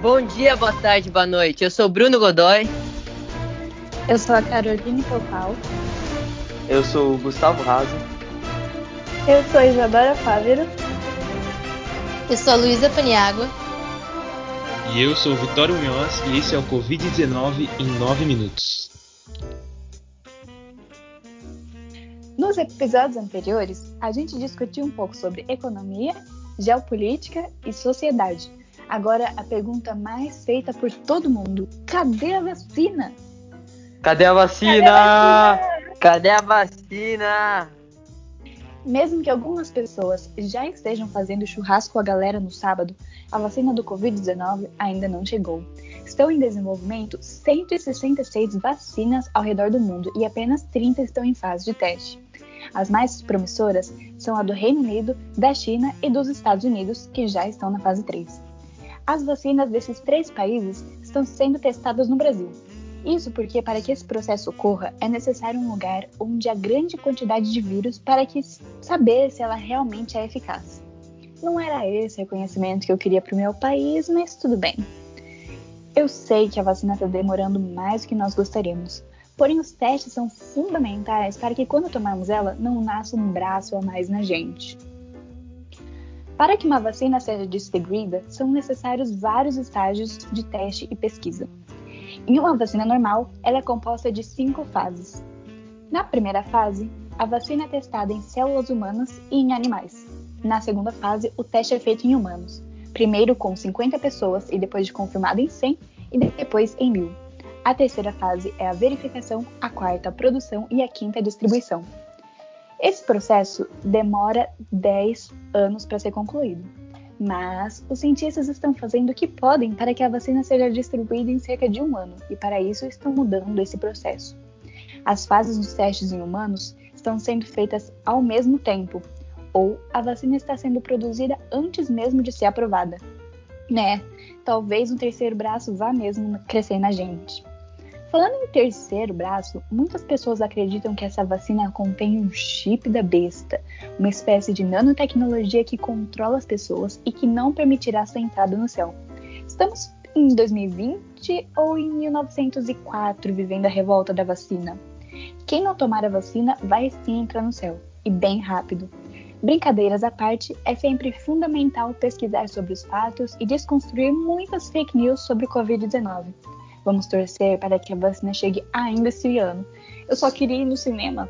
Bom dia, boa tarde, boa noite. Eu sou Bruno Godoy. Eu sou a Caroline Popal. Eu sou o Gustavo Raso. Eu sou a Isadora Fávero. Eu sou a Luísa Paniágua. E eu sou o Vitório Munhoz e esse é o Covid-19 em 9 minutos. Nos episódios anteriores, a gente discutiu um pouco sobre economia, geopolítica e sociedade. Agora, a pergunta mais feita por todo mundo: cadê a vacina? Cadê a vacina? Cadê a vacina? Mesmo que algumas pessoas já estejam fazendo churrasco com a galera no sábado, a vacina do Covid-19 ainda não chegou. Estão em desenvolvimento 166 vacinas ao redor do mundo e apenas 30 estão em fase de teste. As mais promissoras são a do Reino Unido, da China e dos Estados Unidos, que já estão na fase 3. As vacinas desses três países estão sendo testadas no Brasil. Isso porque, para que esse processo ocorra, é necessário um lugar onde há grande quantidade de vírus para que saber se ela realmente é eficaz. Não era esse reconhecimento que eu queria para o meu país, mas tudo bem. Eu sei que a vacina está demorando mais do que nós gostaríamos, Porém, os testes são fundamentais para que quando tomarmos ela, não nasça um braço a mais na gente. Para que uma vacina seja distribuída, são necessários vários estágios de teste e pesquisa. Em uma vacina normal, ela é composta de cinco fases. Na primeira fase, a vacina é testada em células humanas e em animais. Na segunda fase, o teste é feito em humanos, primeiro com 50 pessoas e depois de confirmado em 100 e depois em 1000. A terceira fase é a verificação, a quarta a produção e a quinta a distribuição. Esse processo demora 10 anos para ser concluído, mas os cientistas estão fazendo o que podem para que a vacina seja distribuída em cerca de um ano e para isso estão mudando esse processo. As fases dos testes em humanos estão sendo feitas ao mesmo tempo, ou a vacina está sendo produzida antes mesmo de ser aprovada. Né? Talvez um terceiro braço vá mesmo crescer na gente. Falando em terceiro braço, muitas pessoas acreditam que essa vacina contém um chip da besta, uma espécie de nanotecnologia que controla as pessoas e que não permitirá sua entrada no céu. Estamos em 2020 ou em 1904 vivendo a revolta da vacina? Quem não tomar a vacina vai sim entrar no céu, e bem rápido. Brincadeiras à parte, é sempre fundamental pesquisar sobre os fatos e desconstruir muitas fake news sobre o Covid-19. Vamos torcer para que a vacina chegue ainda esse ano. Eu só queria ir no cinema.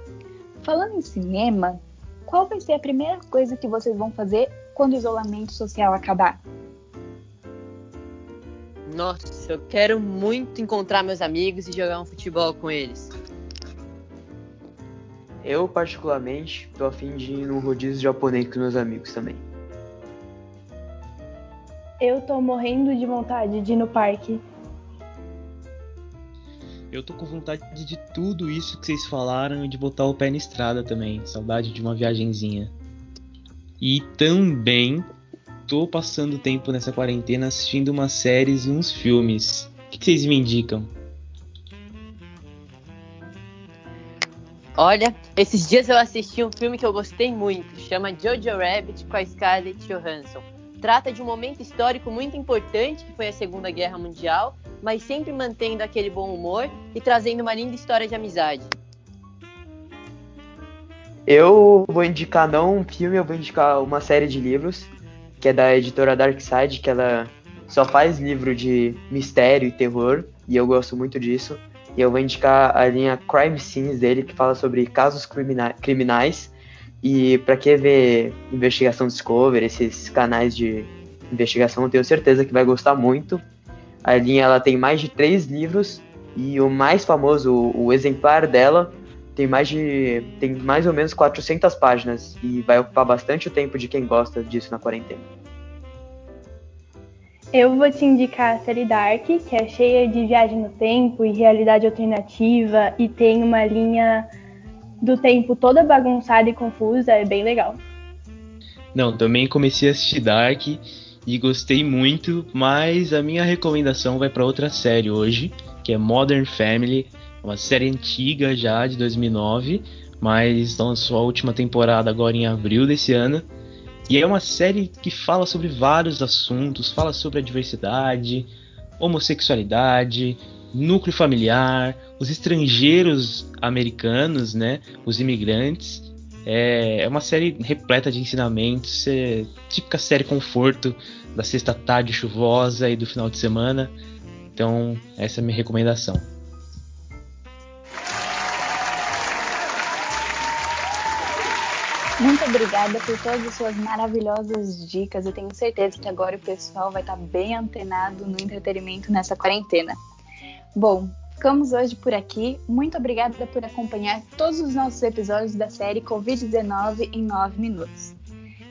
Falando em cinema, qual vai ser a primeira coisa que vocês vão fazer quando o isolamento social acabar? Nossa, eu quero muito encontrar meus amigos e jogar um futebol com eles. Eu, particularmente, tô afim de ir no rodízio japonês com meus amigos também. Eu tô morrendo de vontade de ir no parque eu tô com vontade de tudo isso que vocês falaram e de botar o pé na estrada também. Saudade de uma viagenzinha. E também tô passando tempo nessa quarentena assistindo umas séries e uns filmes. O que vocês me indicam? Olha, esses dias eu assisti um filme que eu gostei muito, chama Jojo Rabbit com a Scarlett Johansson. Trata de um momento histórico muito importante, que foi a Segunda Guerra Mundial, mas sempre mantendo aquele bom humor e trazendo uma linda história de amizade. Eu vou indicar não um filme, eu vou indicar uma série de livros, que é da editora Darkside, que ela só faz livro de mistério e terror, e eu gosto muito disso. E eu vou indicar a linha Crime Scenes dele, que fala sobre casos crimina criminais. E para quem vê Investigação Discovery, esses canais de investigação, eu tenho certeza que vai gostar muito. A linha ela tem mais de três livros e o mais famoso, o, o exemplar dela, tem mais de tem mais ou menos 400 páginas e vai ocupar bastante o tempo de quem gosta disso na quarentena. Eu vou te indicar a série Dark, que é cheia de viagem no tempo e realidade alternativa e tem uma linha do tempo toda bagunçada e confusa, é bem legal. Não, também comecei a assistir Dark e gostei muito, mas a minha recomendação vai para outra série hoje, que é Modern Family, uma série antiga já de 2009, mas lançou a última temporada agora em abril desse ano. E é uma série que fala sobre vários assuntos, fala sobre a diversidade, homossexualidade, núcleo familiar, os estrangeiros americanos, né, os imigrantes. É, é uma série repleta de ensinamentos, é típica série conforto da sexta tarde chuvosa e do final de semana. Então, essa é a minha recomendação. Muito obrigada por todas as suas maravilhosas dicas. Eu tenho certeza que agora o pessoal vai estar bem antenado no entretenimento nessa quarentena. Bom, ficamos hoje por aqui. Muito obrigada por acompanhar todos os nossos episódios da série Covid-19 em 9 minutos.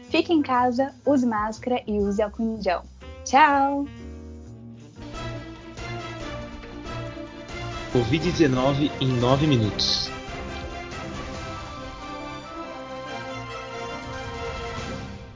Fique em casa, use máscara e use álcool em gel. Tchau! Covid-19 em 9 minutos.